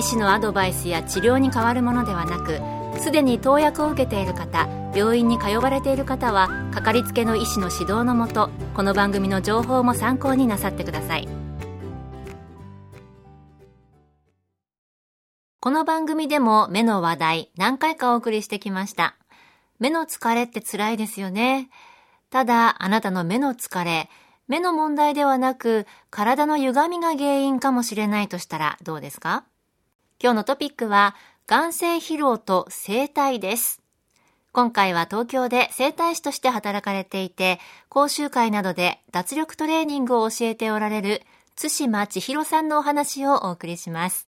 医師のアドバイスや治療に変わるものではなくすでに投薬を受けている方病院に通われている方はかかりつけの医師の指導のもとこの番組の情報も参考になさってください。この番組でも目の話題何回かお送りしてきました。目の疲れって辛いですよね。ただあなたの目の疲れ目の問題ではなく体の歪みが原因かもしれないとしたらどうですか？今日のトピックは、眼性疲労と生体です。今回は東京で整体師として働かれていて、講習会などで脱力トレーニングを教えておられる、津島千尋さんのお話をお送りします。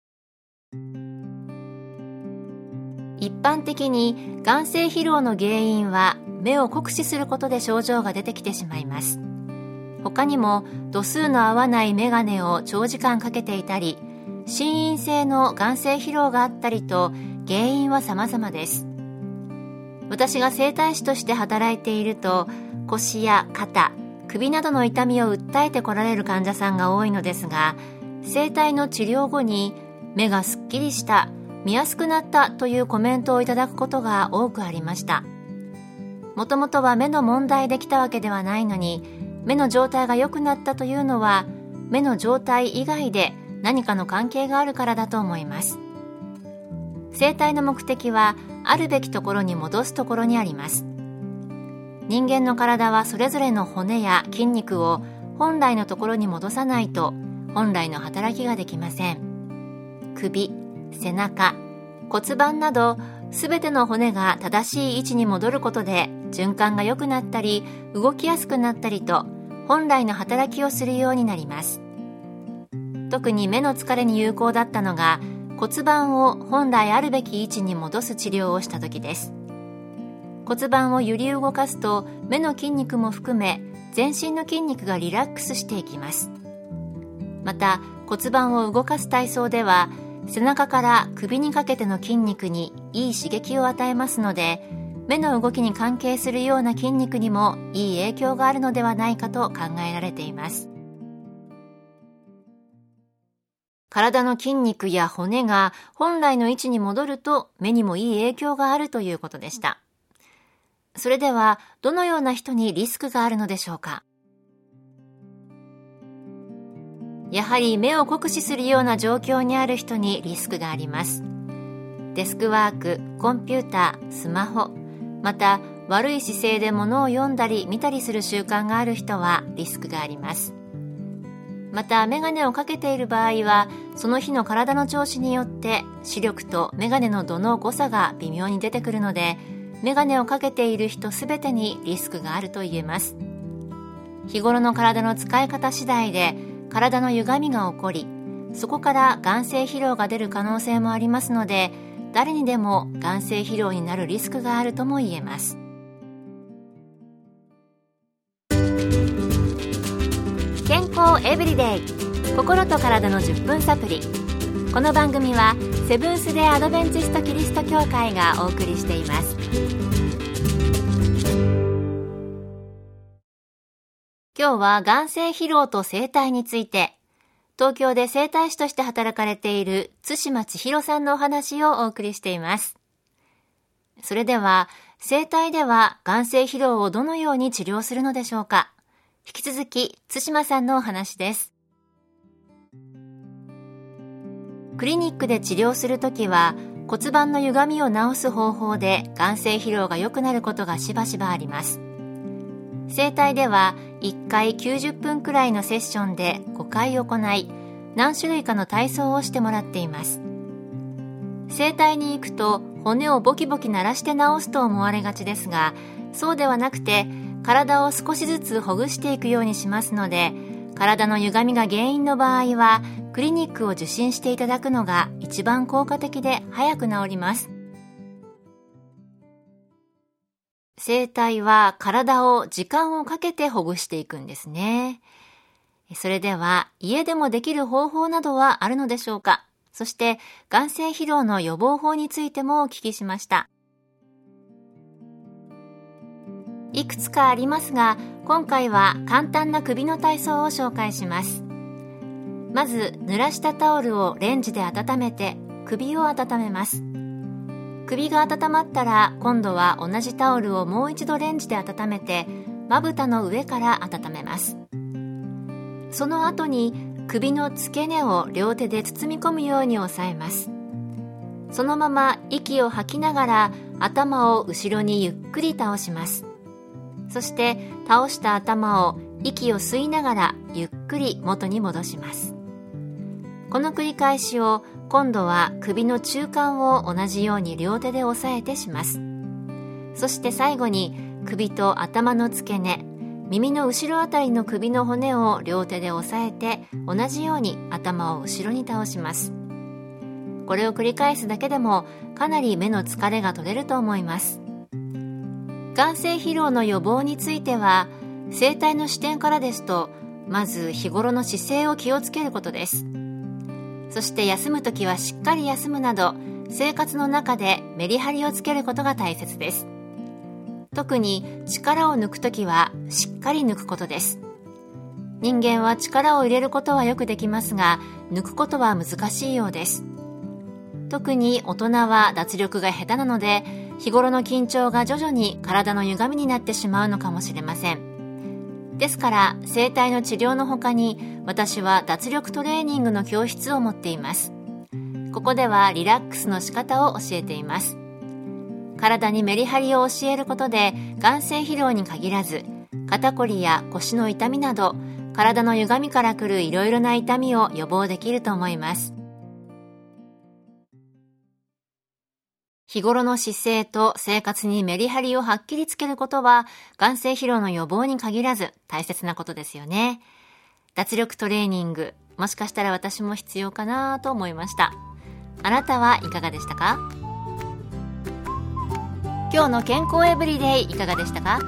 一般的に眼性疲労の原因は目を酷使することで症状が出てきてしまいます。他にも度数の合わないメガネを長時間かけていたり、心因性の眼性疲労があったりと原因は様々です。私が整体師として働いていると腰や肩首などの痛みを訴えてこられる患者さんが多いのですが整体の治療後に目がすっきりした見やすくなったというコメントをいただくことが多くありました。もともとは目の問題できたわけではないのに目の状態が良くなったというのは目の状態以外で何かの関係があるからだと思います。生体の目的はあるべきところに戻すところにあります。人間の体はそれぞれの骨や筋肉を本来のところに戻さないと本来の働きができません。首背中骨盤など全ての骨が正しい位置に戻ることで循環が良くなったり動きやすくなったりと本来の働きをするようになります。特に目の疲れに有効だったのが骨盤を本来あるべき位置に戻す治療をした時です。骨盤を揺り動かすと目の筋肉も含め全身の筋肉がリラックスしていきます。また骨盤を動かす体操では背中から首にかけての筋肉にいい刺激を与えますので目の動きに関係するような筋肉にもいい影響があるのではないかと考えられています。体の筋肉や骨が本来の位置に戻ると目にもいい影響があるということでした。それでは、どのような人にリスクがあるのでしょうか？やはり目を酷使するような状況にある人にリスクがあります。デスクワーク、コンピューター、スマホ、また悪い姿勢で物を読んだり見たりする習慣がある人はリスクがあります。またメガネをかけている場合はその日の体の調子によって視力とメガネの度の誤差が微妙に出てくるのでメガネをかけている人すべてにリスクがあると言えます。日頃の体の使い方次第で体の歪みが起こりそこから眼性疲労が出る可能性もありますので誰にでも眼性疲労になるリスクがあるとも言えます。康エブリデイ心と体の10分サプリこの番組はセブンス・デ・アドベンチスト・キリスト教会がお送りしています。今日は眼性疲労と生体について東京で整体師として働かれている津島千尋さんのお話をお送りしています。それでは生体では眼性疲労をどのように治療するのでしょうか？引き続き、津島さんのお話です。クリニックで治療するときは、骨盤の歪みを治す方法で眼性疲労が良くなることがしばしばあります。整体では1回90分くらいのセッションで5回行い、何種類かの体操をしてもらっています。整体に行くと骨をボキボキ鳴らして治すと思われがちですが、そうではなくて体を少しずつほぐしていくようにしますので体の歪みが原因の場合はクリニックを受診していただくのが一番効果的で早く治ります生体は体を時間をかけてほぐしていくんですね。それでは家でもできる方法などはあるのでしょうか？そして眼性疲労の予防法についてもお聞きしました。いくつかありますが、今回は簡単な首の体操を紹介します。まず、濡らしたタオルをレンジで温めて首を温めます。首が温まったら今度は同じタオルをもう一度レンジで温めてまぶたの上から温めますその後に首の付け根を両手で包み込むように押さえますそのまま息を吐きながら頭を後ろにゆっくり倒しますそして倒した頭を息を吸いながらゆっくり元に戻します。この繰り返しを今度は首の中間を同じように両手で押さえてします。そして最後に首と頭の付け根耳の後ろあたりの首の骨を両手で押さえて同じように頭を後ろに倒します。これを繰り返すだけでもかなり目の疲れが取れると思います。眼性疲労の予防については生体の視点からですとまず日頃の姿勢を気をつけることです。そして休む時はしっかり休むなど生活の中でメリハリをつけることが大切です。特に力を抜く時はしっかり抜くことです。人間は力を入れることはよくできますが抜くことは難しいようです。特に大人は脱力が下手なので日頃の緊張が徐々に体の歪みになってしまうのかもしれません。ですから整体の治療の他に私は脱力トレーニングの教室を持っています。ここではリラックスの仕方を教えています。体にメリハリを教えることで眼性疲労に限らず肩こりや腰の痛みなど体の歪みからくるいろいろな痛みを予防できると思います。日頃の姿勢と生活にメリハリをはっきりつけることは、眼性疲労の予防に限らず大切なことですよね。脱力トレーニング、もしかしたら私も必要かなと思いました。あなたはいかがでしたか？今日の健康エブリデイいかがでしたか？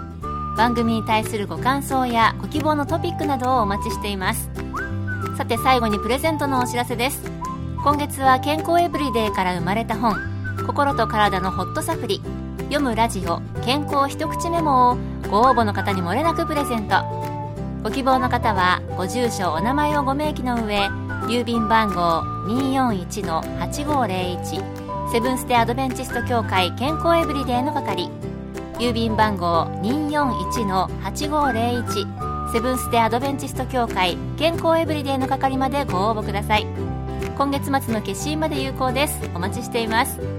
番組に対するご感想やご希望のトピックなどをお待ちしています。さて最後にプレゼントのお知らせです。今月は健康エブリデイから生まれた本、心と体のホットサプリ。読むラジオ健康一口メモをご応募の方にもれなくプレゼント。ご希望の方はご住所お名前をご明記の上郵便番号241-8501セブンステアドベンチスト協会健康エブリデイの係。郵便番号241-8501セブンステアドベンチスト協会健康エブリデイの係までご応募ください。今月末の決心まで有効です。お待ちしています。